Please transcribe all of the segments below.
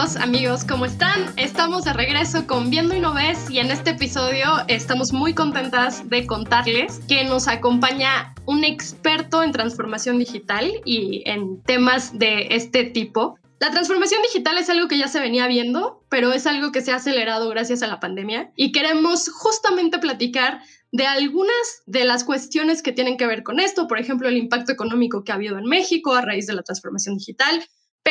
A todos amigos, ¿cómo están? Estamos de regreso con Viendo y No Ves y en este episodio estamos muy contentas de contarles que nos acompaña un experto en transformación digital y en temas de este tipo. La transformación digital es algo que ya se venía viendo, pero es algo que se ha acelerado gracias a la pandemia y queremos justamente platicar de algunas de las cuestiones que tienen que ver con esto, por ejemplo, el impacto económico que ha habido en México a raíz de la transformación digital,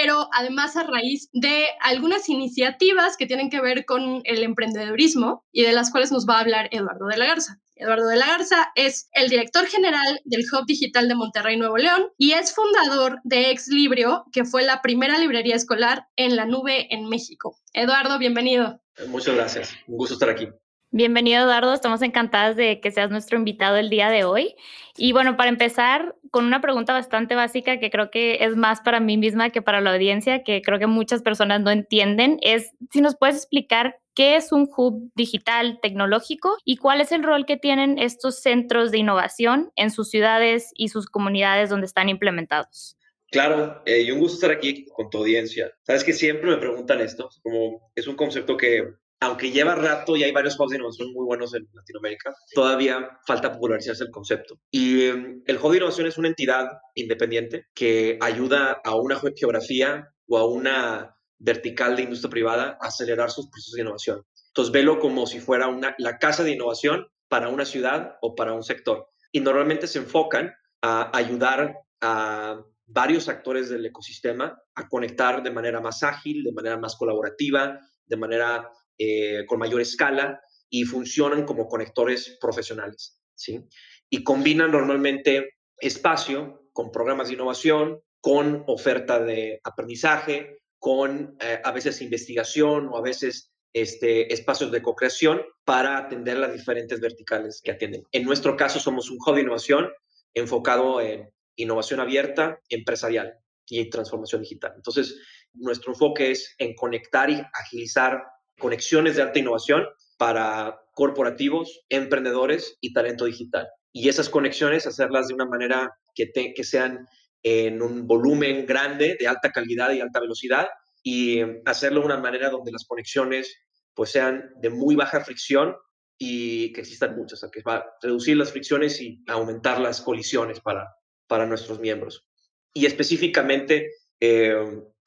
pero además a raíz de algunas iniciativas que tienen que ver con el emprendedorismo y de las cuales nos va a hablar Eduardo de la Garza. Eduardo de la Garza es el director general del Hub Digital de Monterrey, Nuevo León, y es fundador de Ex Librio, que fue la primera librería escolar en la nube en México. Eduardo, bienvenido. Muchas gracias. Un gusto estar aquí. Bienvenido, Eduardo. Estamos encantadas de que seas nuestro invitado el día de hoy. Y bueno, para empezar con una pregunta bastante básica que creo que es más para mí misma que para la audiencia, que creo que muchas personas no entienden, es si nos puedes explicar qué es un hub digital tecnológico y cuál es el rol que tienen estos centros de innovación en sus ciudades y sus comunidades donde están implementados. Claro, eh, y un gusto estar aquí con tu audiencia. Sabes que siempre me preguntan esto, como es un concepto que aunque lleva rato y hay varios hubs de innovación muy buenos en Latinoamérica, todavía falta popularizarse el concepto. Y em, el hub de innovación es una entidad independiente que ayuda a una geografía o a una vertical de industria privada a acelerar sus procesos de innovación. Entonces, velo como si fuera una, la casa de innovación para una ciudad o para un sector. Y normalmente se enfocan a ayudar a varios actores del ecosistema a conectar de manera más ágil, de manera más colaborativa, de manera eh, con mayor escala y funcionan como conectores profesionales. ¿sí? Y combinan normalmente espacio con programas de innovación, con oferta de aprendizaje, con eh, a veces investigación o a veces este, espacios de co-creación para atender las diferentes verticales que atienden. En nuestro caso somos un hub de innovación enfocado en innovación abierta, empresarial y transformación digital. Entonces, nuestro enfoque es en conectar y agilizar conexiones de alta innovación para corporativos, emprendedores y talento digital. Y esas conexiones hacerlas de una manera que, sean en un volumen grande, de alta calidad y alta velocidad, y hacerlo de una manera donde las conexiones pues sean de muy baja fricción y que existan muchas, o sea, que va a reducir las fricciones y aumentar las colisiones para, para nuestros miembros. Y específicamente eh,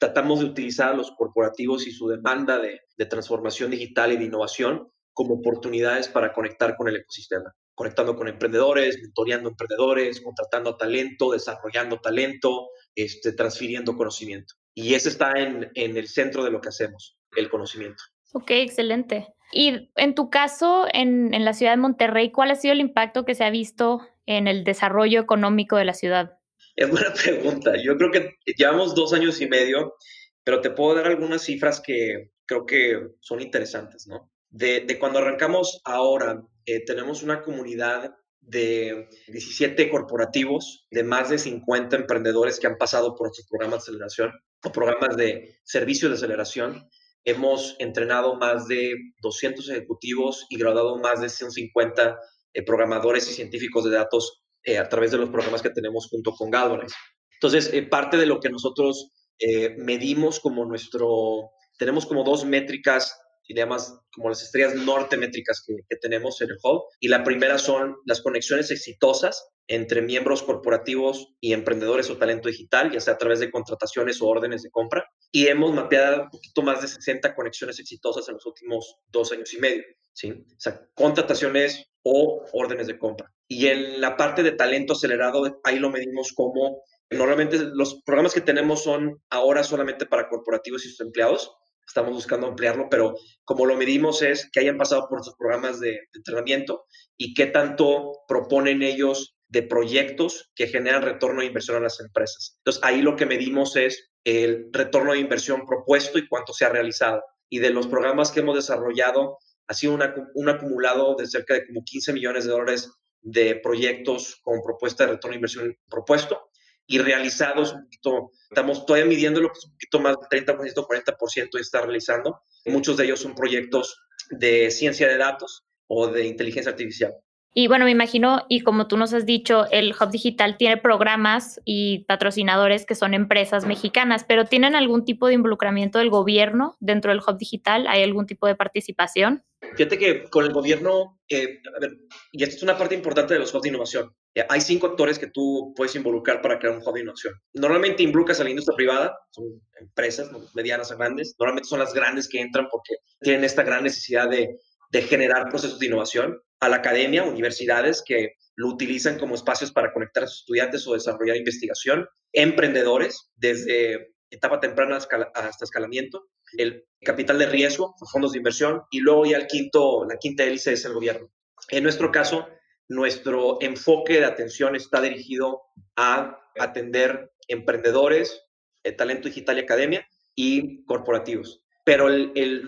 tratamos de utilizar a los corporativos y su demanda de, transformación digital y de innovación como oportunidades para conectar con el ecosistema, conectando con emprendedores, mentoreando emprendedores, contratando talento, desarrollando talento, este, transfiriendo conocimiento. Y ese está en, el centro de lo que hacemos, el conocimiento. Ok, excelente. Y en tu caso, en, en la ciudad de Monterrey, ¿cuál ha sido el impacto que se ha visto en el desarrollo económico de la ciudad? Es buena pregunta. Yo creo que llevamos dos años y medio, pero te puedo dar algunas cifras que creo que son interesantes, ¿no? De, cuando arrancamos ahora, eh, tenemos una comunidad de 17 corporativos, de más de 50 emprendedores que han pasado por nuestros programas de aceleración o programas de servicio de aceleración. Hemos entrenado más de 200 ejecutivos y graduado más de 150 eh, programadores y científicos de datos eh, a través de los programas que tenemos junto con Galvanize. Entonces, eh, parte de lo que nosotros eh, medimos como nuestro, tenemos como dos métricas, además como las estrellas norte métricas que, que tenemos en el Hub. Y la primera son las conexiones exitosas entre miembros corporativos y emprendedores o talento digital, ya sea a través de contrataciones o órdenes de compra. Y hemos mapeado un poquito más de 60 conexiones exitosas en los últimos dos años y medio. ¿sí? O sea, contrataciones o órdenes de compra. Y en la parte de talento acelerado, ahí lo medimos como, normalmente los programas que tenemos son ahora solamente para corporativos y sus empleados, estamos buscando ampliarlo, pero como lo medimos es que hayan pasado por nuestros programas de, entrenamiento y qué tanto proponen ellos de proyectos que generan retorno de inversión a las empresas. Entonces, ahí lo que medimos es el retorno de inversión propuesto y cuánto se ha realizado. Y de los programas que hemos desarrollado, ha sido un acumulado de cerca de como 15 millones de dólares de proyectos con propuesta de retorno de inversión propuesto y realizados un poquito, estamos todavía midiéndolo, que es un poquito más del 30%, 40% está realizando. Muchos de ellos son proyectos de ciencia de datos o de inteligencia artificial. Y bueno, me imagino, y como tú nos has dicho, el Hub Digital tiene programas y patrocinadores que son empresas mexicanas, pero ¿tienen algún tipo de involucramiento del gobierno dentro del Hub Digital? ¿Hay algún tipo de participación? Fíjate que con el gobierno, eh, a ver, y esta es una parte importante de los hubs de innovación. Eh, hay cinco actores que tú puedes involucrar para crear un hub de innovación. Normalmente involucras a la industria privada, son empresas medianas a grandes. Normalmente son las grandes que entran porque tienen esta gran necesidad de, de generar procesos de innovación a la academia, universidades que lo utilizan como espacios para conectar a sus estudiantes o desarrollar investigación, emprendedores desde etapa temprana hasta escalamiento, el capital de riesgo, fondos de inversión y luego ya el quinto, la quinta hélice es el gobierno. En nuestro caso, nuestro enfoque de atención está dirigido a atender emprendedores, eh, talento digital y academia y corporativos pero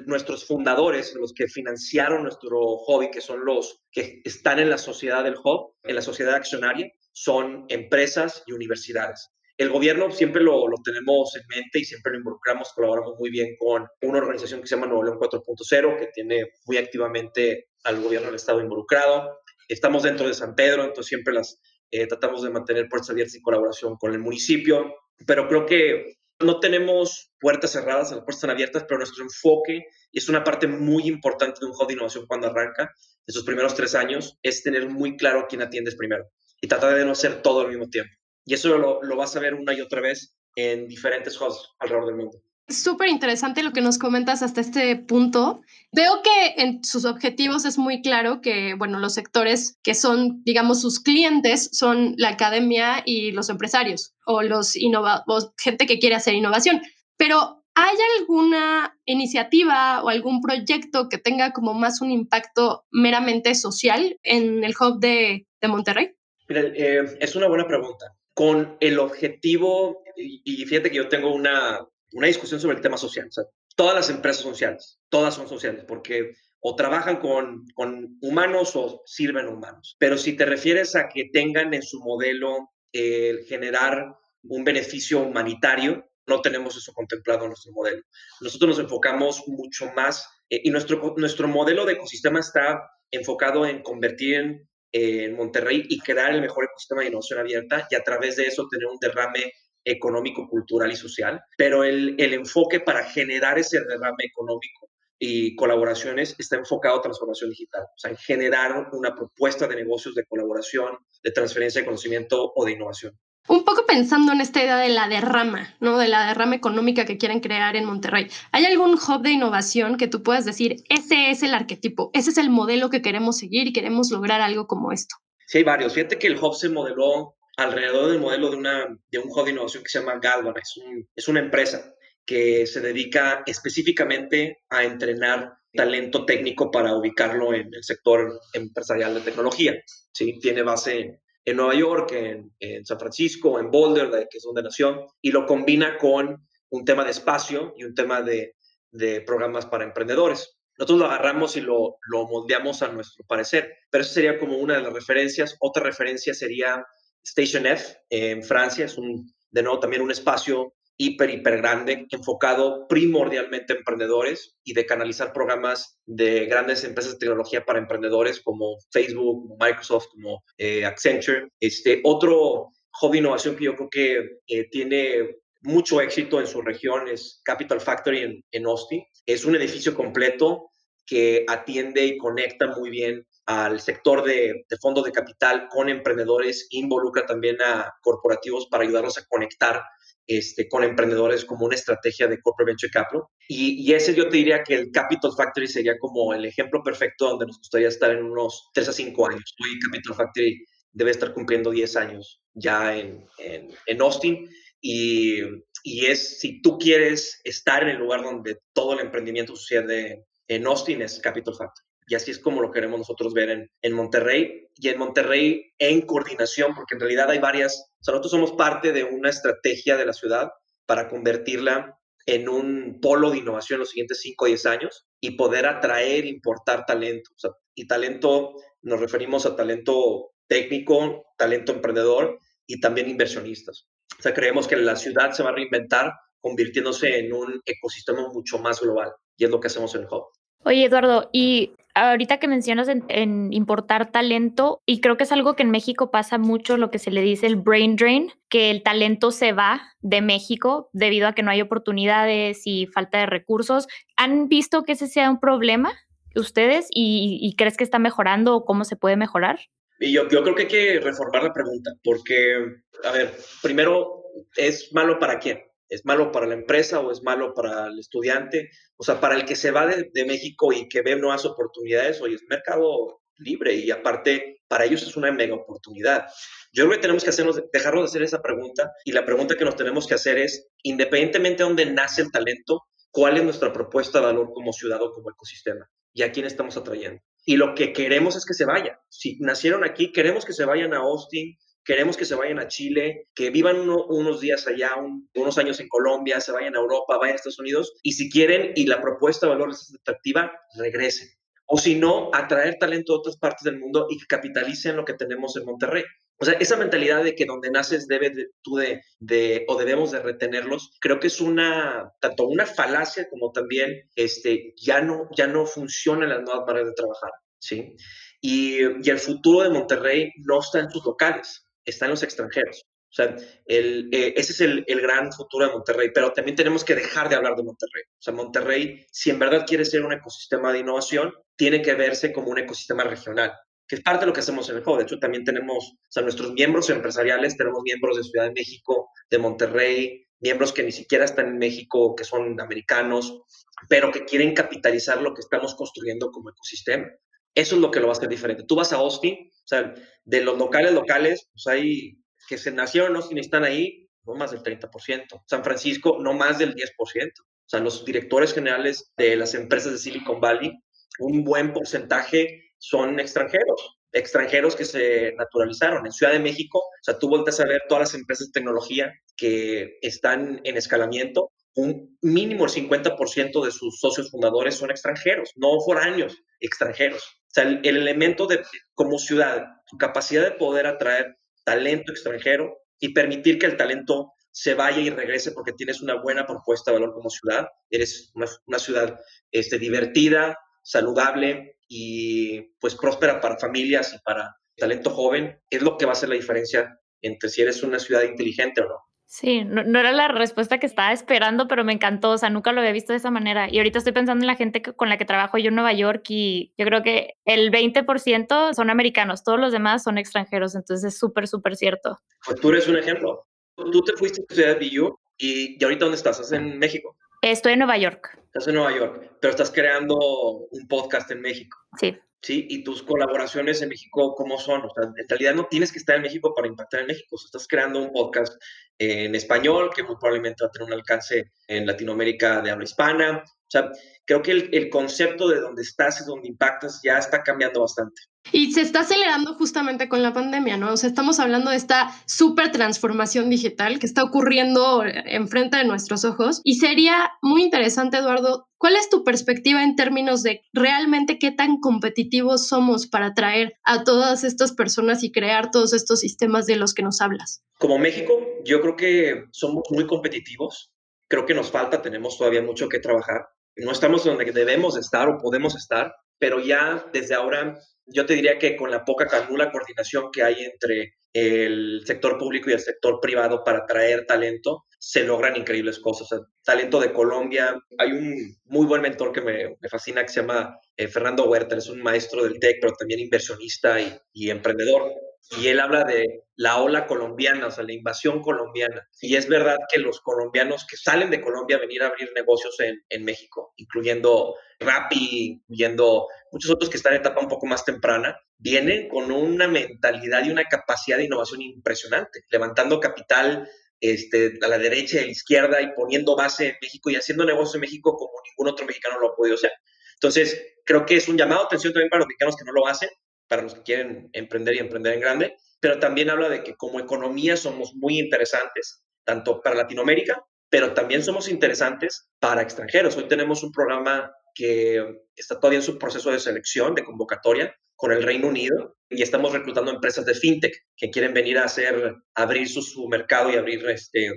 nuestros fundadores, los que financiaron nuestro hobby, que son los que están en la sociedad del hub, en la sociedad accionaria, son empresas y universidades. El gobierno siempre lo, lo, tenemos en mente y siempre lo involucramos, colaboramos muy bien con una organización que se llama Nuevo León 4.0, que tiene muy activamente al gobierno del Estado involucrado. Estamos dentro de San Pedro, entonces siempre las eh, tratamos de mantener puertas abiertas y colaboración con el municipio, pero creo que no tenemos puertas cerradas, las puertas están abiertas, pero nuestro enfoque es una parte muy importante de un hub de innovación cuando arranca, en sus primeros tres años, es tener muy claro a quién atiendes primero y tratar de no hacer todo al mismo tiempo. Y eso lo, lo vas a ver una y otra vez en diferentes hubs alrededor del mundo. Súper interesante lo que nos comentas hasta este punto. Veo que en sus objetivos es muy claro que, bueno, los sectores que son, digamos, sus clientes son la academia y los empresarios o los innovadores, gente que quiere hacer innovación. Pero, ¿hay alguna iniciativa o algún proyecto que tenga como más un impacto meramente social en el hub de, de Monterrey? Mira, eh, es una buena pregunta. Con el objetivo, y fíjate que yo tengo una, una discusión sobre el tema social. todas las empresas sociales, todas son sociales, porque o trabajan con, con humanos o sirven humanos. Pero si te refieres a que tengan en su modelo el generar un beneficio humanitario, no tenemos eso contemplado en nuestro modelo. Nosotros nos enfocamos mucho más eh, y nuestro, nuestro modelo de ecosistema está enfocado en convertir en, en Monterrey y crear el mejor ecosistema de innovación abierta y a través de eso tener un derrame económico, cultural y social, pero el, el enfoque para generar ese derrame económico y colaboraciones está enfocado a transformación digital, o sea, en generar una propuesta de negocios de colaboración, de transferencia de conocimiento o de innovación. Un poco pensando en esta idea de la derrama, ¿no? De la derrama económica que quieren crear en Monterrey. ¿Hay algún hub de innovación que tú puedas decir, ese es el arquetipo, ese es el modelo que queremos seguir y queremos lograr algo como esto? Sí, hay varios. Fíjate que el hub se modeló alrededor del modelo de, una, de un hub de innovación que se llama Galvan. Es, es una empresa que se dedica específicamente a entrenar talento técnico para ubicarlo en el sector empresarial de tecnología. ¿sí? Tiene base en Nueva York, en, en, San Francisco, en Boulder, que es donde nació, y lo combina con un tema de espacio y un tema de, de programas para emprendedores. Nosotros lo agarramos y lo, lo moldeamos a nuestro parecer, pero eso sería como una de las referencias. Otra referencia sería Station F en Francia, es un, de nuevo también un espacio hiper, hiper grande, enfocado primordialmente a emprendedores y de canalizar programas de grandes empresas de tecnología para emprendedores como Facebook, Microsoft, como eh, Accenture. Este, otro hobby innovación que yo creo que eh, tiene mucho éxito en su región es Capital Factory en, en Austin. Es un edificio completo que atiende y conecta muy bien al sector de, fondos de capital con emprendedores, involucra también a corporativos para ayudarlos a conectar este, con emprendedores como una estrategia de corporate venture capital. Y, ese yo te diría que el Capital Factory sería como el ejemplo perfecto donde nos gustaría estar en unos 3 a 5 años. Hoy Capital Factory debe estar cumpliendo 10 años ya en, en, Austin. Y, y, es, si tú quieres estar en el lugar donde todo el emprendimiento sucede en Austin, es Capital Factory. Y así es como lo queremos nosotros ver en, en Monterrey y en Monterrey en coordinación, porque en realidad hay varias, o sea, nosotros somos parte de una estrategia de la ciudad para convertirla en un polo de innovación en los siguientes 5 o 10 años y poder atraer, importar talento. O sea, y talento, nos referimos a talento técnico, talento emprendedor y también inversionistas. O sea, creemos que la ciudad se va a reinventar convirtiéndose en un ecosistema mucho más global y es lo que hacemos en Hub. Oye, Eduardo, y ahorita que mencionas en, importar talento, y creo que es algo que en México pasa mucho, lo que se le dice el brain drain, que el talento se va de México debido a que no hay oportunidades y falta de recursos. ¿Han visto que ese sea un problema ustedes y, crees que está mejorando o cómo se puede mejorar? Y yo, yo creo que hay que reformar la pregunta, porque, a ver, primero, ¿es malo para quién? ¿Es malo para la empresa o es malo para el estudiante? O sea, para el que se va de, México y que ve nuevas oportunidades, hoy es mercado libre y aparte para ellos es una mega oportunidad. Yo creo que tenemos que hacernos, dejarnos de hacer esa pregunta y la pregunta que nos tenemos que hacer es, independientemente de dónde nace el talento, ¿cuál es nuestra propuesta de valor como ciudad o como ecosistema? ¿Y a quién estamos atrayendo? Y lo que queremos es que se vayan. Si nacieron aquí, queremos que se vayan a Austin, queremos que se vayan a Chile, que vivan unos días allá, unos años en Colombia, se vayan a Europa, vayan a Estados Unidos, y si quieren y la propuesta de valor es atractiva, regresen. O si no, atraer talento de otras partes del mundo y que capitalicen lo que tenemos en Monterrey. O sea, esa mentalidad de que donde naces debe de, tú de, de, o debemos de retenerlos, creo que es una, tanto una falacia como también este, ya, no, ya no funcionan las nuevas maneras de trabajar, ¿sí? Y, y el futuro de Monterrey no está en sus locales está en los extranjeros. O sea, eh, ese es el, el, gran futuro de Monterrey, pero también tenemos que dejar de hablar de Monterrey. O sea, Monterrey, si en verdad quiere ser un ecosistema de innovación, tiene que verse como un ecosistema regional, que es parte de lo que hacemos en el juego. De hecho, también tenemos, o sea, nuestros miembros empresariales, tenemos miembros de Ciudad de México, de Monterrey, miembros que ni siquiera están en México, que son americanos, pero que quieren capitalizar lo que estamos construyendo como ecosistema. Eso es lo que lo va a hacer diferente. Tú vas a Austin, o sea, de los locales locales, pues hay que se nacieron Austin y están ahí, no más del 30%. San Francisco, no más del 10%. O sea, los directores generales de las empresas de Silicon Valley, un buen porcentaje son extranjeros, extranjeros que se naturalizaron. En Ciudad de México, o sea, tú vueltas a ver todas las empresas de tecnología que están en escalamiento, un mínimo el 50% de sus socios fundadores son extranjeros, no foráneos, extranjeros sea, el, elemento de, como ciudad, tu capacidad de poder atraer talento extranjero y permitir que el talento se vaya y regrese porque tienes una buena propuesta de valor como ciudad, eres una, ciudad este, divertida, saludable y pues próspera para familias y para talento joven, es lo que va a hacer la diferencia entre si eres una ciudad inteligente o no. Sí, no, era la respuesta que estaba esperando, pero me encantó, o sea, nunca lo había visto de esa manera. Y ahorita estoy pensando en la gente con la que trabajo yo en Nueva York y yo creo que el 20% son americanos, todos los demás son extranjeros, entonces es súper, súper cierto. Pues tú eres un ejemplo. Tú te fuiste a Ciudad BU y, y ahorita ¿dónde estás? ¿Estás en México? Estoy en Nueva York. Estás en Nueva York, pero estás creando un podcast en México. Sí. ¿Sí? Y tus colaboraciones en México, ¿cómo son? O sea, en realidad no tienes que estar en México para impactar en México. Estás creando un podcast en español que muy probablemente va a tener un alcance en Latinoamérica de habla hispana. O sea, creo que el, el concepto de dónde estás y dónde impactas ya está cambiando bastante. Y se está acelerando justamente con la pandemia, ¿no? O sea, estamos hablando de esta súper transformación digital que está ocurriendo enfrente de nuestros ojos. Y sería muy interesante, Eduardo, ¿cuál es tu perspectiva en términos de realmente qué tan competitivos somos para atraer a todas estas personas y crear todos estos sistemas de los que nos hablas? Como México, yo creo que somos muy competitivos. Creo que nos falta, tenemos todavía mucho que trabajar. No estamos donde debemos estar o podemos estar, pero ya desde ahora yo te diría que con la poca nula coordinación que hay entre el sector público y el sector privado para atraer talento, se logran increíbles cosas. talento de Colombia, hay un muy buen mentor que me, fascina que se llama eh, Fernando Huerta, es un maestro del TEC, pero también inversionista y emprendedor y él habla de la ola colombiana, o sea, la invasión colombiana. Y es verdad que los colombianos que salen de Colombia a venir a abrir negocios en, en México, incluyendo Rappi, incluyendo muchos otros que están en etapa un poco más temprana, vienen con una mentalidad y una capacidad de innovación impresionante, levantando capital este, a la derecha y a la izquierda y poniendo base en México y haciendo negocio en México como ningún otro mexicano lo ha podido hacer. Entonces, creo que es un llamado de atención también para los mexicanos que no lo hacen, para los que quieren emprender y emprender en grande, pero también habla de que como economía somos muy interesantes, tanto para Latinoamérica, pero también somos interesantes para extranjeros. Hoy tenemos un programa que está todavía en su proceso de selección, de convocatoria, con el Reino Unido y estamos reclutando empresas de fintech que quieren venir a hacer, abrir su, mercado y abrir este, eh,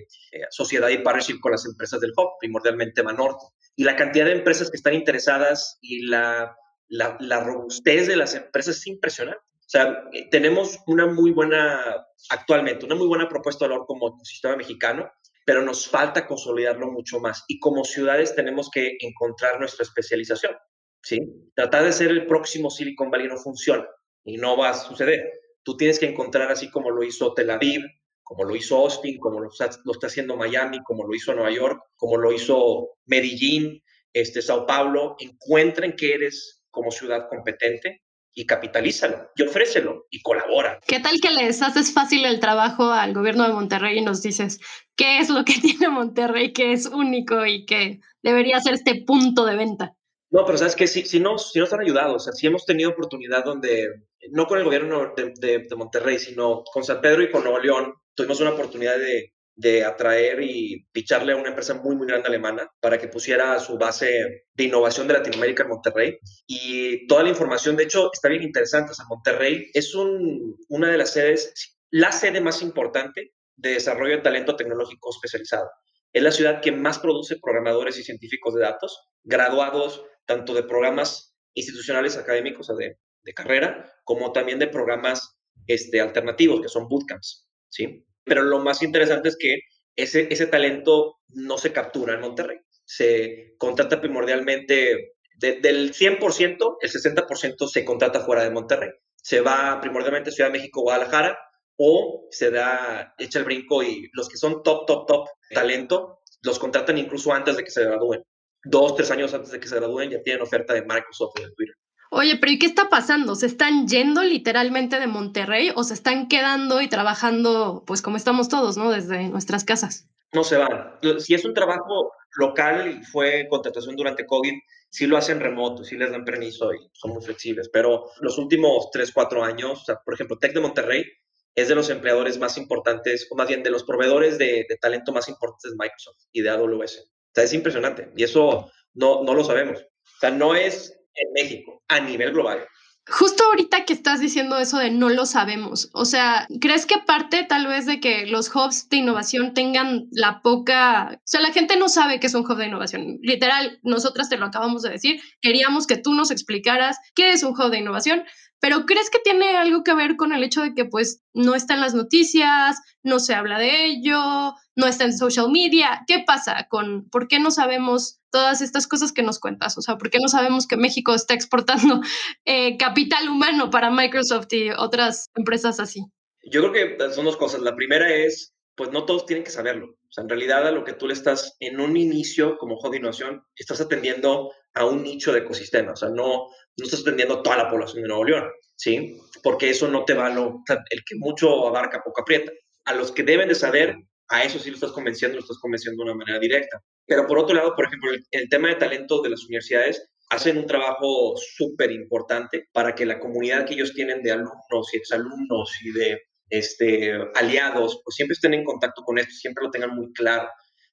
sociedad y partnership con las empresas del hub, primordialmente Manorte. Y la cantidad de empresas que están interesadas y la, la, robustez de las empresas es impresionante. O sea, eh, tenemos una muy buena, actualmente, una muy buena propuesta de valor como ecosistema mexicano, pero nos falta consolidarlo mucho más. Y como ciudades tenemos que encontrar nuestra especialización. ¿sí? Tratar de ser el próximo Silicon Valley no funciona y no va a suceder. Tú tienes que encontrar así como lo hizo Tel Aviv, como lo hizo Austin, como lo está, lo está haciendo Miami, como lo hizo Nueva York, como lo hizo Medellín, este, Sao Paulo. Encuentren que eres como ciudad competente y capitalízalo y ofrécelo y colabora. ¿Qué tal que les haces fácil el trabajo al gobierno de Monterrey y nos dices qué es lo que tiene Monterrey que es único y que debería ser este punto de venta? No, pero sabes que si, si, no, si nos han ayudado, o sea, si hemos tenido oportunidad donde, no con el gobierno de, de, Monterrey, sino con San Pedro y con Nuevo León, tuvimos una oportunidad de, de atraer y picharle a una empresa muy, muy grande alemana para que pusiera su base de innovación de Latinoamérica en Monterrey. Y toda la información, de hecho, está bien interesante. O sea, Monterrey es un, una de las sedes, la sede más importante de desarrollo de talento tecnológico especializado. Es la ciudad que más produce programadores y científicos de datos, graduados tanto de programas institucionales académicos, de, de carrera, como también de programas este, alternativos, que son bootcamps, ¿sí? Pero lo más interesante es que ese, ese talento no se captura en Monterrey. Se contrata primordialmente del 100%, el 60% se contrata fuera de Monterrey. Se va primordialmente a Ciudad de México, Guadalajara, o se da, echa el brinco y los que son top, top, top talento, los contratan incluso antes de que se gradúen dos, tres años antes de que se gradúen, ya tienen oferta de Microsoft y de Twitter. Oye, pero ¿y qué está pasando? ¿Se están yendo literalmente de Monterrey o se están quedando y trabajando, pues como estamos todos, ¿no? Desde nuestras casas. No se van. Si es un trabajo local y fue contratación durante COVID, sí lo hacen remoto, sí les dan permiso y son muy flexibles. Pero los últimos tres, cuatro años, o sea, por ejemplo, Tech de Monterrey es de los empleadores más importantes, o más bien de los proveedores de, de talento más importantes de Microsoft y de AWS es impresionante y eso no, no lo sabemos. O sea, no es en México, a nivel global. Justo ahorita que estás diciendo eso de no lo sabemos, o sea, ¿crees que parte tal vez de que los hubs de innovación tengan la poca, o sea, la gente no sabe qué es un hub de innovación? Literal, nosotras te lo acabamos de decir, queríamos que tú nos explicaras qué es un hub de innovación, pero ¿crees que tiene algo que ver con el hecho de que pues no está en las noticias, no se habla de ello, no está en social media? ¿Qué pasa con por qué no sabemos todas estas cosas que nos cuentas? O sea, ¿por qué no sabemos que México está exportando eh, capital humano para Microsoft y otras empresas así? Yo creo que son dos cosas. La primera es, pues no todos tienen que saberlo. O sea, en realidad a lo que tú le estás en un inicio como de innovación, estás atendiendo a un nicho de ecosistema. O sea, no, no estás atendiendo toda la población de Nuevo León, ¿sí? Porque eso no te va, lo, el que mucho abarca, poco aprieta. A los que deben de saber, a eso sí lo estás convenciendo, lo estás convenciendo de una manera directa. Pero por otro lado, por ejemplo, el, el tema de talento de las universidades hacen un trabajo súper importante para que la comunidad que ellos tienen de alumnos y exalumnos y de este, aliados, pues siempre estén en contacto con esto, siempre lo tengan muy claro.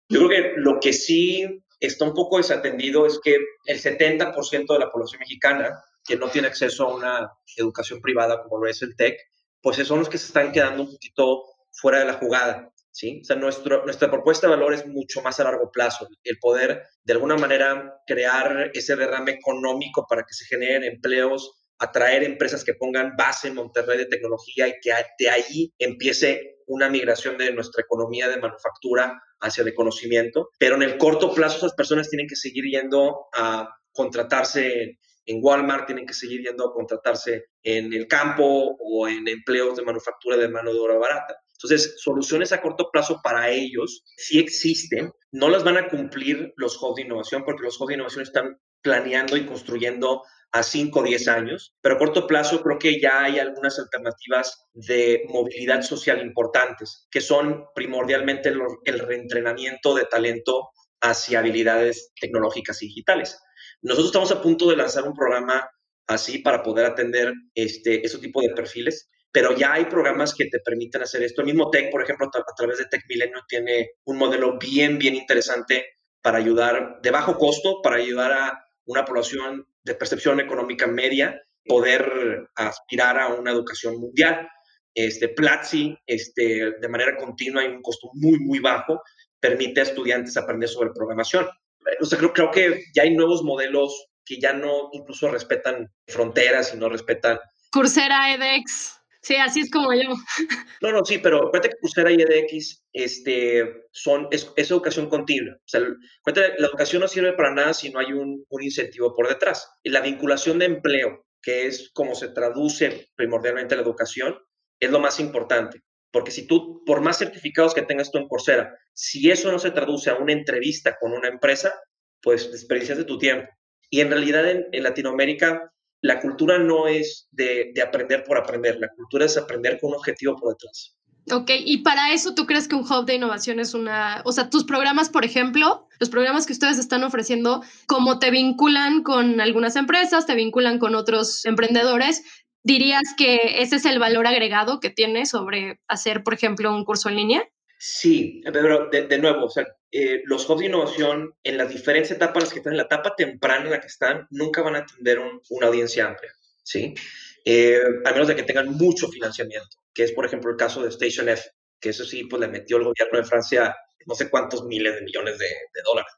Yo creo que lo que sí está un poco desatendido es que el 70% de la población mexicana que no tiene acceso a una educación privada como lo es el TEC, pues son los que se están quedando un poquito fuera de la jugada. ¿sí? O sea, nuestro, nuestra propuesta de valor es mucho más a largo plazo, el poder de alguna manera crear ese derrame económico para que se generen empleos, atraer empresas que pongan base en Monterrey de tecnología y que de ahí empiece una migración de nuestra economía de manufactura hacia el conocimiento, pero en el corto plazo esas personas tienen que seguir yendo a contratarse en Walmart, tienen que seguir yendo a contratarse en el campo o en empleos de manufactura de mano de obra barata. Entonces, soluciones a corto plazo para ellos sí existen, no las van a cumplir los hubs de innovación porque los hubs de innovación están planeando y construyendo a 5 o 10 años, pero a corto plazo creo que ya hay algunas alternativas de movilidad social importantes, que son primordialmente el, reentrenamiento de talento hacia habilidades tecnológicas y digitales. Nosotros estamos a punto de lanzar un programa así para poder atender este, ese tipo de perfiles, pero ya hay programas que te permiten hacer esto. El mismo Tech, por ejemplo, a través de Tech Milenio tiene un modelo bien, bien interesante para ayudar de bajo costo, para ayudar a una población de percepción económica media poder aspirar a una educación mundial. Este, Platzi, este, de manera continua y un costo muy, muy bajo, permite a estudiantes aprender sobre programación. O sea, creo, creo que ya hay nuevos modelos que ya no incluso respetan fronteras y no respetan... Coursera, edX. Sí, así es como yo. No, no, sí, pero cuenta que Coursera y edX este, son, es, educación continua. O sea, la educación no sirve para nada si no hay un, incentivo por detrás. La vinculación de empleo, que es como se traduce primordialmente la educación, es lo más importante. Porque si tú, por más certificados que tengas tú en Coursera, si eso no se traduce a una entrevista con una empresa, pues desperdicias de tu tiempo. Y en realidad en, Latinoamérica la cultura no es de, aprender por aprender, la cultura es aprender con un objetivo por detrás. Ok, y para eso tú crees que un hub de innovación es una, o sea, tus programas, por ejemplo, los programas que ustedes están ofreciendo, como te vinculan con algunas empresas, te vinculan con otros emprendedores, ¿dirías que ese es el valor agregado que tiene sobre hacer, por ejemplo, un curso en línea? Sí, pero de, nuevo, o sea, eh, los hubs de innovación en las diferentes etapas las que están, en la etapa temprana en la que están, nunca van a atender una audiencia amplia, ¿sí? Eh, a menos de que tengan mucho financiamiento, que es, por ejemplo, el caso de Station F, que eso sí, pues le metió el gobierno de Francia no sé cuántos miles de millones de, dólares.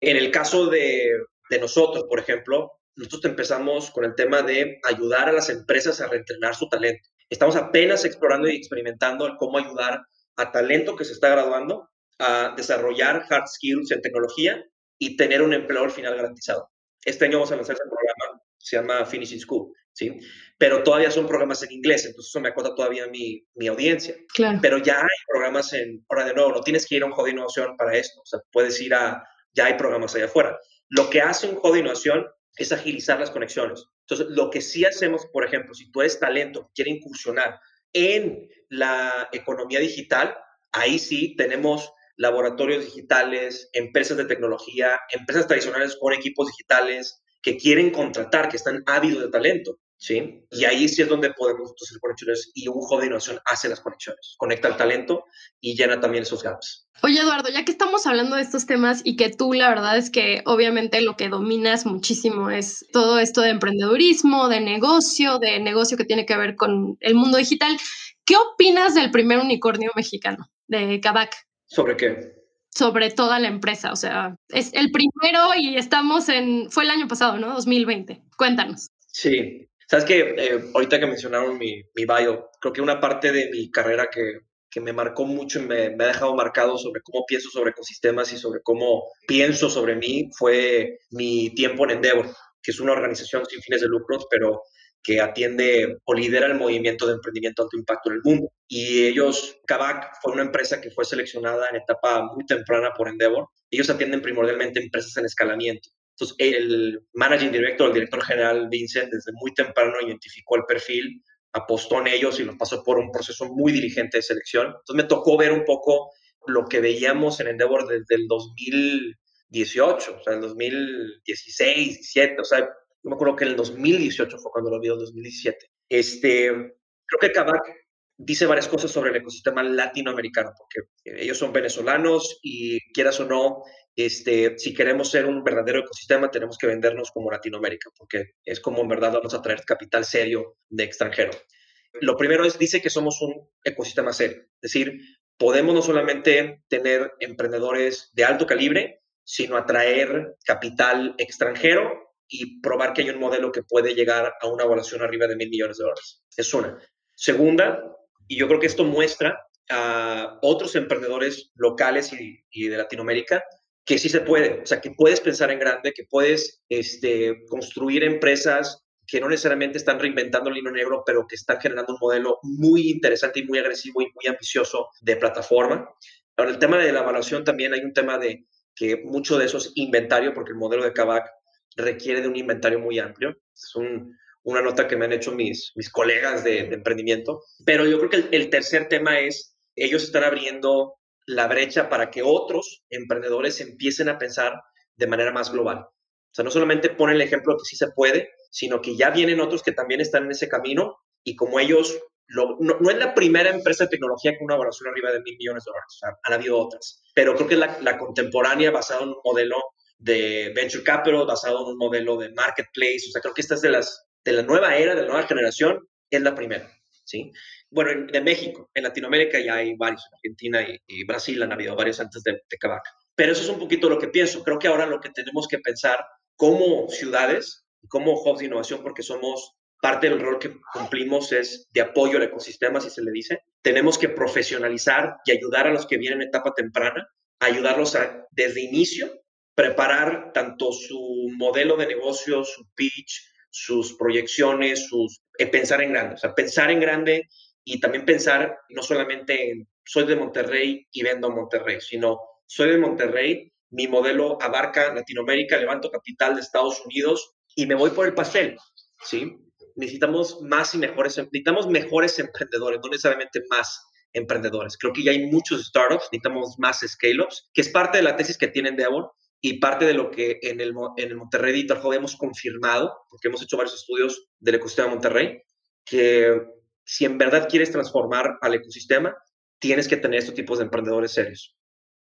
En el caso de, de nosotros, por ejemplo, nosotros empezamos con el tema de ayudar a las empresas a reentrenar su talento. Estamos apenas explorando y experimentando cómo ayudar a talento que se está graduando a desarrollar hard skills en tecnología y tener un empleo al final garantizado. Este año vamos a lanzar ese programa, se llama Finishing School, ¿sí? Pero todavía son programas en inglés, entonces eso me acota todavía mi, mi audiencia. Claro. Pero ya hay programas en, ahora de nuevo, no tienes que ir a un juego de innovación para esto, o sea, puedes ir a, ya hay programas allá afuera. Lo que hace un juego de innovación es agilizar las conexiones. Entonces, lo que sí hacemos, por ejemplo, si tú eres talento, quiere incursionar en la economía digital, ahí sí tenemos laboratorios digitales, empresas de tecnología, empresas tradicionales con equipos digitales que quieren contratar, que están ávidos de talento. ¿Sí? Y ahí sí es donde podemos hacer conexiones y un juego de innovación hace las conexiones, conecta el talento y llena también esos gaps. Oye, Eduardo, ya que estamos hablando de estos temas y que tú la verdad es que obviamente lo que dominas muchísimo es todo esto de emprendedurismo, de negocio, de negocio que tiene que ver con el mundo digital, ¿qué opinas del primer unicornio mexicano, de Kavak? ¿Sobre qué? Sobre toda la empresa, o sea, es el primero y estamos en, fue el año pasado, ¿no? 2020. Cuéntanos. Sí, Sabes que eh, ahorita que mencionaron mi, mi, bio, creo que una parte de mi carrera que, que me marcó mucho y me, ha dejado marcado sobre cómo pienso sobre ecosistemas y sobre cómo pienso sobre mí fue mi tiempo en Endeavor, que es una organización sin fines de lucros, pero que atiende o lidera el movimiento de emprendimiento alto impacto en el mundo. Y ellos, Kavak fue una empresa que fue seleccionada en etapa muy temprana por Endeavor. Ellos atienden primordialmente empresas en escalamiento. Entonces, el managing director, el director general Vincent, desde muy temprano identificó el perfil, apostó en ellos y los pasó por un proceso muy diligente de selección. Entonces, me tocó ver un poco lo que veíamos en Endeavor desde el 2018, o sea, el 2016, 17, o sea, yo me acuerdo que en el 2018 fue cuando lo vi, el 2017. Este, creo que Kavak dice varias cosas sobre el ecosistema latinoamericano, porque ellos son venezolanos y quieras o no, este, si queremos ser un verdadero ecosistema, tenemos que vendernos como Latinoamérica, porque es como en verdad vamos a traer capital serio de extranjero. Lo primero es, dice que somos un ecosistema serio, es decir, podemos no solamente tener emprendedores de alto calibre, sino atraer capital extranjero y probar que hay un modelo que puede llegar a una evaluación arriba de mil millones de dólares. Es una. Segunda, y yo creo que esto muestra a otros emprendedores locales y, de Latinoamérica que sí se puede, o sea, que puedes pensar en grande, que puedes este, construir empresas que no necesariamente están reinventando el hilo negro, pero que están generando un modelo muy interesante y muy agresivo y muy ambicioso de plataforma. Ahora, el tema de la evaluación también hay un tema de que mucho de eso es inventario, porque el modelo de Kavak requiere de un inventario muy amplio. Es una nota que me han hecho mis, mis colegas de, emprendimiento. Pero yo creo que el, el tercer tema es, ellos están abriendo la brecha para que otros emprendedores empiecen a pensar de manera más global. O sea, no solamente pone el ejemplo de que sí se puede, sino que ya vienen otros que también están en ese camino y como ellos, no, es la primera empresa de tecnología con una valoración arriba de mil millones de dólares, o sea, han habido otras, pero creo que la, la contemporánea basada en un modelo de venture capital, basado en un modelo de marketplace, o sea, creo que esta es de, las, de la nueva era, de la nueva generación, es la primera, ¿sí? Bueno, de México, en Latinoamérica ya hay varios, en Argentina y, Brasil han habido varios antes de, de Pero eso es un poquito lo que pienso. Creo que ahora lo que tenemos que pensar como ciudades, como hubs de innovación, porque somos parte del rol que cumplimos es de apoyo al ecosistema, si se le dice. Tenemos que profesionalizar y ayudar a los que vienen en etapa temprana, ayudarlos a, desde inicio, preparar tanto su modelo de negocio, su pitch, sus proyecciones, sus, eh, pensar en grande, o sea, pensar en grande y también pensar no solamente en soy de Monterrey y vendo Monterrey, sino soy de Monterrey, mi modelo abarca Latinoamérica, levanto capital de Estados Unidos y me voy por el pastel, ¿sí? Necesitamos más y mejores, necesitamos mejores emprendedores, no necesariamente más emprendedores. Creo que ya hay muchos startups, necesitamos más scale-ups, que es parte de la tesis que tienen Devon y parte de lo que en el, en el Monterrey Digital Hub hemos confirmado, porque hemos hecho varios estudios del ecosistema de Monterrey, que si en verdad quieres transformar al ecosistema, tienes que tener estos tipos de emprendedores serios.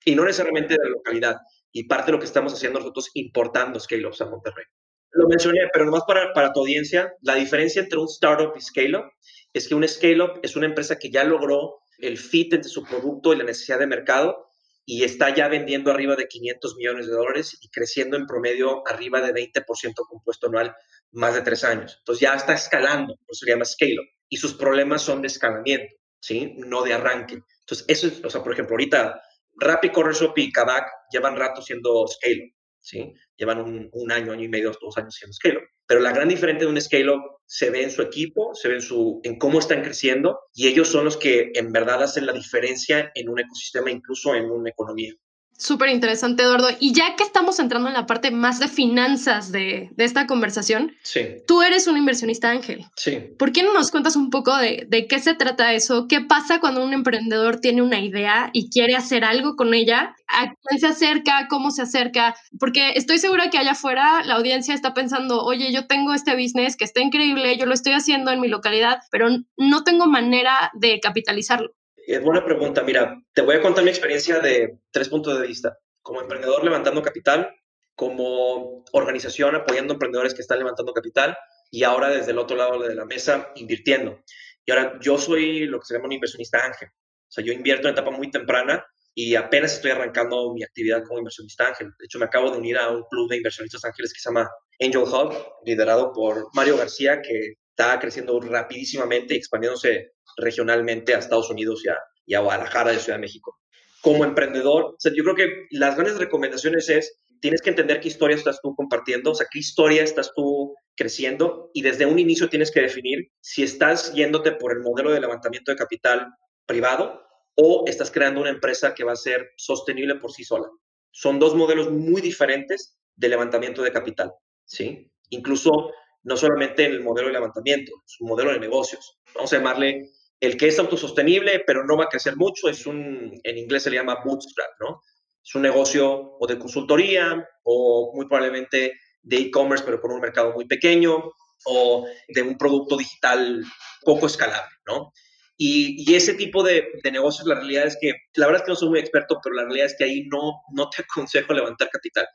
Y no necesariamente de la localidad. Y parte de lo que estamos haciendo nosotros importando scale-ups a Monterrey. Lo mencioné, pero nomás para, para tu audiencia, la diferencia entre un startup y scale-up es que un scale-up es una empresa que ya logró el fit entre su producto y la necesidad de mercado y está ya vendiendo arriba de 500 millones de dólares y creciendo en promedio arriba de 20% compuesto anual más de tres años. Entonces ya está escalando, por eso se llama scale-up y sus problemas son de escalamiento, ¿sí? No de arranque. Entonces, eso es, o sea, por ejemplo, ahorita Rappi, Corner Shop y Kavak llevan rato siendo scale, ¿sí? Llevan un, año, año y medio, dos años siendo scale. Pero la gran diferencia de un scale se ve en su equipo, se ve en, su, en cómo están creciendo y ellos son los que en verdad hacen la diferencia en un ecosistema, incluso en una economía. Súper interesante, Eduardo. Y ya que estamos entrando en la parte más de finanzas de, esta conversación, sí. tú eres un inversionista ángel. Sí. ¿Por qué no nos cuentas un poco de, de, qué se trata eso? ¿Qué pasa cuando un emprendedor tiene una idea y quiere hacer algo con ella? ¿A quién se acerca? ¿Cómo se acerca? Porque estoy segura que allá afuera la audiencia está pensando, oye, yo tengo este business que está increíble, yo lo estoy haciendo en mi localidad, pero no tengo manera de capitalizarlo. Es buena pregunta. Mira, te voy a contar mi experiencia de tres puntos de vista. Como emprendedor levantando capital, como organización apoyando emprendedores que están levantando capital y ahora desde el otro lado de la mesa invirtiendo. Y ahora yo soy lo que se llama un inversionista ángel. O sea, yo invierto en etapa muy temprana y apenas estoy arrancando mi actividad como inversionista ángel. De hecho, me acabo de unir a un club de inversionistas ángeles que se llama Angel Hub, liderado por Mario García, que está creciendo rapidísimamente y expandiéndose regionalmente a Estados Unidos y a, y a Guadalajara de Ciudad de México. Como emprendedor, yo creo que las grandes recomendaciones es, tienes que entender qué historia estás tú compartiendo, o sea, qué historia estás tú creciendo y desde un inicio tienes que definir si estás yéndote por el modelo de levantamiento de capital privado o estás creando una empresa que va a ser sostenible por sí sola. Son dos modelos muy diferentes de levantamiento de capital, ¿sí? Incluso no solamente en el modelo de levantamiento, es un modelo de negocios. Vamos a llamarle el que es autosostenible, pero no va a crecer mucho, es un, en inglés se le llama bootstrap, ¿no? Es un negocio o de consultoría o muy probablemente de e-commerce, pero con un mercado muy pequeño o de un producto digital poco escalable, ¿no? Y, y ese tipo de, de, negocios, la realidad es que, la verdad es que no soy muy experto, pero la realidad es que ahí no, no te aconsejo levantar capital,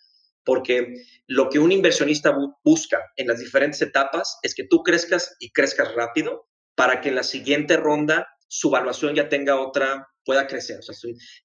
porque lo que un inversionista busca en las diferentes etapas es que tú crezcas y crezcas rápido para que en la siguiente ronda su evaluación ya tenga otra, pueda crecer. O sea,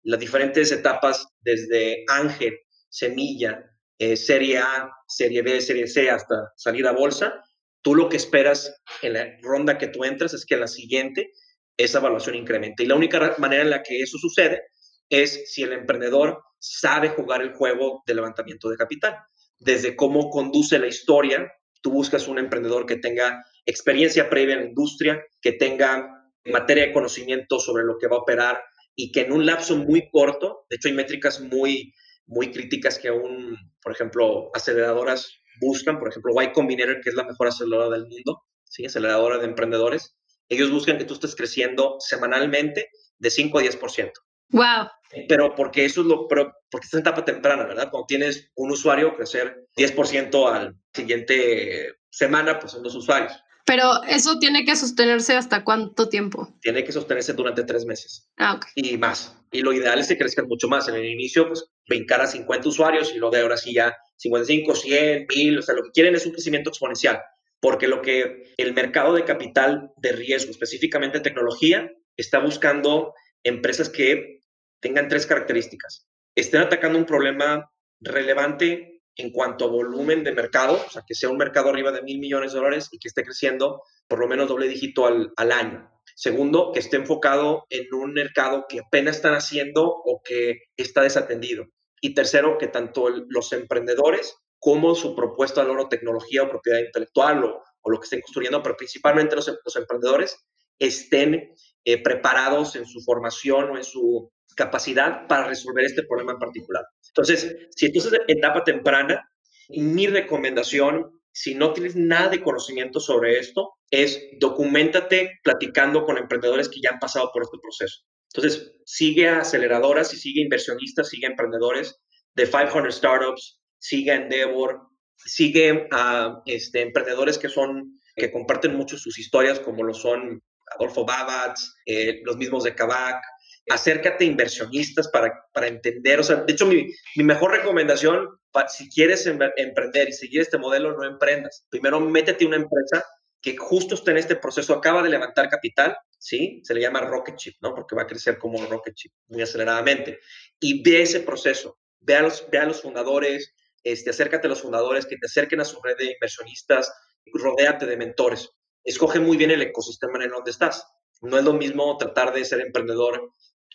las diferentes etapas desde ángel, semilla, eh, serie A, serie B, serie C, hasta salir a bolsa, tú lo que esperas en la ronda que tú entras es que en la siguiente esa evaluación incremente. Y la única manera en la que eso sucede es si el emprendedor sabe jugar el juego de levantamiento de capital. Desde cómo conduce la historia, tú buscas un emprendedor que tenga experiencia previa en la industria, que tenga materia de conocimiento sobre lo que va a operar y que en un lapso muy corto, de hecho hay métricas muy, muy críticas que aún, por ejemplo, aceleradoras buscan, por ejemplo, Y Combinator, que es la mejor aceleradora del mundo, ¿sí? aceleradora de emprendedores, ellos buscan que tú estés creciendo semanalmente de 5 a 10%. Wow. Pero porque eso es lo, pero porque está en etapa temprana, ¿verdad? Cuando tienes un usuario crecer 10% al siguiente semana, pues son dos usuarios. Pero eso tiene que sostenerse hasta cuánto tiempo? Tiene que sostenerse durante tres meses. Ah. Y más. Y lo ideal es que crezcan mucho más. En el inicio, pues, brincar a 50 usuarios y lo de ahora sí ya 55, 100, 1000. O sea, lo que quieren es un crecimiento exponencial. Porque lo que el mercado de capital de riesgo, específicamente tecnología, está buscando empresas que tengan tres características. Estén atacando un problema relevante en cuanto a volumen de mercado, o sea, que sea un mercado arriba de mil millones de dólares y que esté creciendo por lo menos doble dígito al, al año. Segundo, que esté enfocado en un mercado que apenas están haciendo o que está desatendido. Y tercero, que tanto los emprendedores como su propuesta de oro, tecnología o propiedad intelectual o, o, lo que estén construyendo, pero principalmente los, los emprendedores, estén eh, preparados en su formación o en su capacidad para resolver este problema en particular. Entonces, si estás en etapa temprana, mi recomendación, si no tienes nada de conocimiento sobre esto, es documentate platicando con emprendedores que ya han pasado por este proceso. Entonces, sigue a aceleradoras y sigue inversionistas, sigue emprendedores de 500 Startups, sigue a Endeavor, sigue a este, emprendedores que son que comparten mucho sus historias, como lo son Adolfo Babatz, eh, los mismos de Kavak, acércate a inversionistas para, para entender, o sea, de hecho mi, mi mejor recomendación, si quieres emprender y seguir este modelo, no emprendas. Primero métete a una empresa que justo está en este proceso, acaba de levantar capital, ¿sí? Se le llama Rocket Chip, ¿no? Porque va a crecer como Rocket Chip muy aceleradamente. Y ve ese proceso, ve a los, ve a los fundadores, este, acércate a los fundadores, que te acerquen a su red de inversionistas, rodéate de mentores. Escoge muy bien el ecosistema en el donde estás. No es lo mismo tratar de ser emprendedor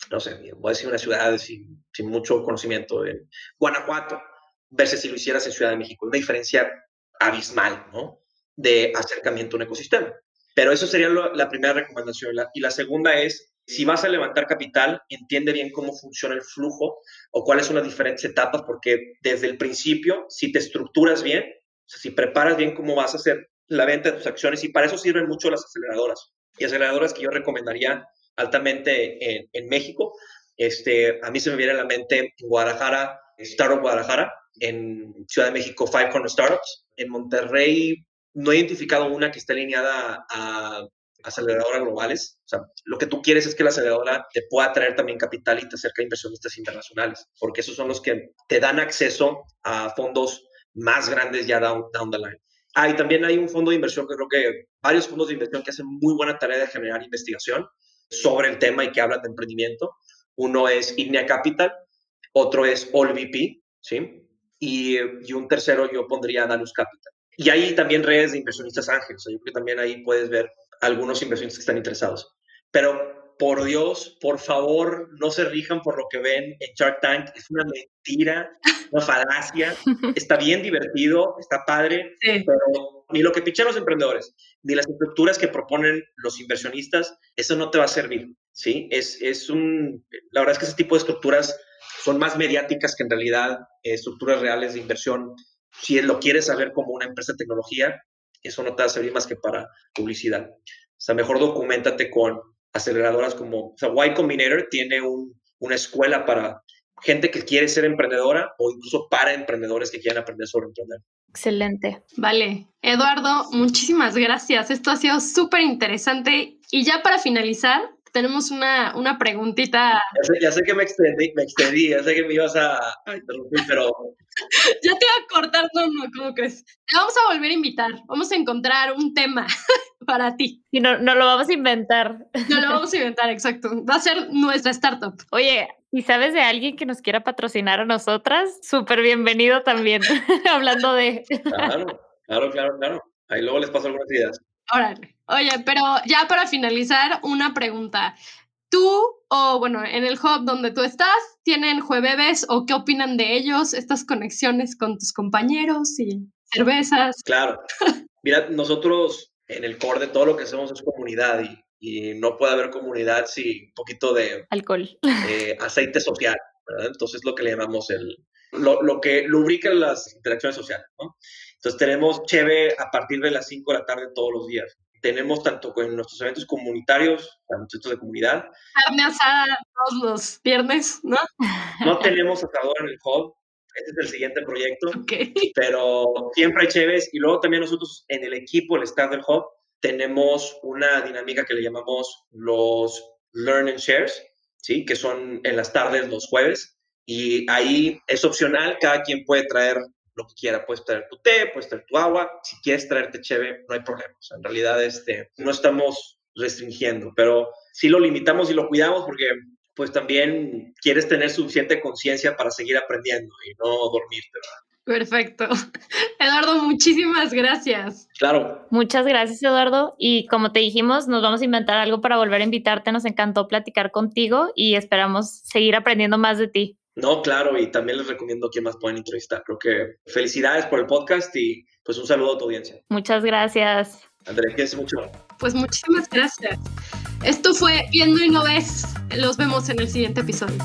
no sé, voy a decir una ciudad sin, mucho conocimiento, en Guanajuato, versus si lo hicieras en Ciudad de México. Una diferencia abismal, ¿no? De acercamiento a un ecosistema. Pero eso sería la primera recomendación. Y la segunda es, si vas a levantar capital, entiende bien cómo funciona el flujo o cuáles son las diferentes etapas, porque desde el principio, si te estructuras bien, si preparas bien cómo vas a hacer la venta de tus acciones, y para eso sirven mucho las aceleradoras. Y aceleradoras que yo recomendaría altamente en, en, México. Este, a mí se me viene a la mente en Guadalajara, Startup Guadalajara, en Ciudad de México, Five Corner Startups. En Monterrey no he identificado una que esté alineada a aceleradoras globales. O sea, lo que tú quieres es que la aceleradora te pueda traer también capital y te acerque a inversionistas internacionales, porque esos son los que te dan acceso a fondos más grandes ya down, down the line. Ah, y también hay un fondo de inversión que creo que varios fondos de inversión que hacen muy buena tarea de generar investigación sobre el tema y que hablan de emprendimiento. Uno es Ignea Capital, otro es AllVP, ¿sí? Y, y, un tercero yo pondría Dalus Capital. Y hay también redes de inversionistas ángeles, yo creo que también ahí puedes ver algunos inversionistas que están interesados. Pero por Dios, por favor, no se rijan por lo que ven en Shark Tank. Es una mentira, una falacia. Está bien divertido, está padre, sí. pero ni lo que pichan los emprendedores, ni las estructuras que proponen los inversionistas, eso no te va a servir, ¿sí? Es, es un, la verdad es que ese tipo de estructuras son más mediáticas que en realidad eh, estructuras reales de inversión. Si lo quieres saber como una empresa de tecnología, eso no te va a servir más que para publicidad. O sea, mejor documentate con aceleradoras como, o sea, Y Combinator tiene un, una escuela para gente que quiere ser emprendedora o incluso para emprendedores que quieran aprender sobre emprender. Excelente. Vale. Eduardo, muchísimas gracias. Esto ha sido súper interesante. Y ya para finalizar, tenemos una, una preguntita. Ya sé, ya sé, que me extendí, me extendí, ya sé que me ibas a, a interrumpir, pero... ya te iba a cortar, no, no, ¿cómo crees? Te vamos a volver a invitar, vamos a encontrar un tema para ti. Y no, no lo vamos a inventar. No lo vamos a inventar, exacto. Va a ser nuestra startup. Oye, ¿y sabes de alguien que nos quiera patrocinar a nosotras? Súper bienvenido también, hablando de... claro, claro, claro, claro. Ahí luego les paso algunas ideas. Órale. Oye, pero ya para finalizar, una pregunta. ¿Tú o, bueno, en el hub donde tú estás, tienen jueves o qué opinan de ellos, estas conexiones con tus compañeros y cervezas? Claro. Mira, nosotros en el core de todo lo que hacemos es comunidad y, y no puede haber comunidad sin un poquito de alcohol, eh, aceite social, ¿verdad? Entonces es lo que le llamamos el, lo, lo que lubrica las interacciones sociales, ¿no? Entonces tenemos cheve a partir de las 5 de la tarde todos los días. tenemos tanto en nuestros eventos comunitarios, eventos de comunidad. Carne asada todos los viernes, ¿no? No tenemos asador en el hub, este es el siguiente proyecto, okay. pero siempre hay chéves. Y luego también nosotros en el equipo, el staff del hub, tenemos una dinámica que le llamamos los Learn and Shares, ¿sí? que son en las tardes los jueves. Y ahí es opcional, cada quien puede traer lo que quiera. Puedes traer tu té, puedes traer tu agua. Si quieres traerte cheve, no hay problema. en realidad este, no estamos restringiendo, pero sí lo limitamos y lo cuidamos porque pues también quieres tener suficiente conciencia para seguir aprendiendo y no dormirte, ¿verdad? Perfecto. Eduardo, muchísimas gracias. Claro. Muchas gracias, Eduardo. Y como te dijimos, nos vamos a inventar algo para volver a invitarte. Nos encantó platicar contigo y esperamos seguir aprendiendo más de ti. No, claro, y también les recomiendo que más puedan entrevistar. Creo que felicidades por el podcast y pues un saludo a tu audiencia. Muchas gracias. André, es mucho. Pues muchísimas gracias. Esto fue Viendo y No Ves. Los vemos en el siguiente episodio.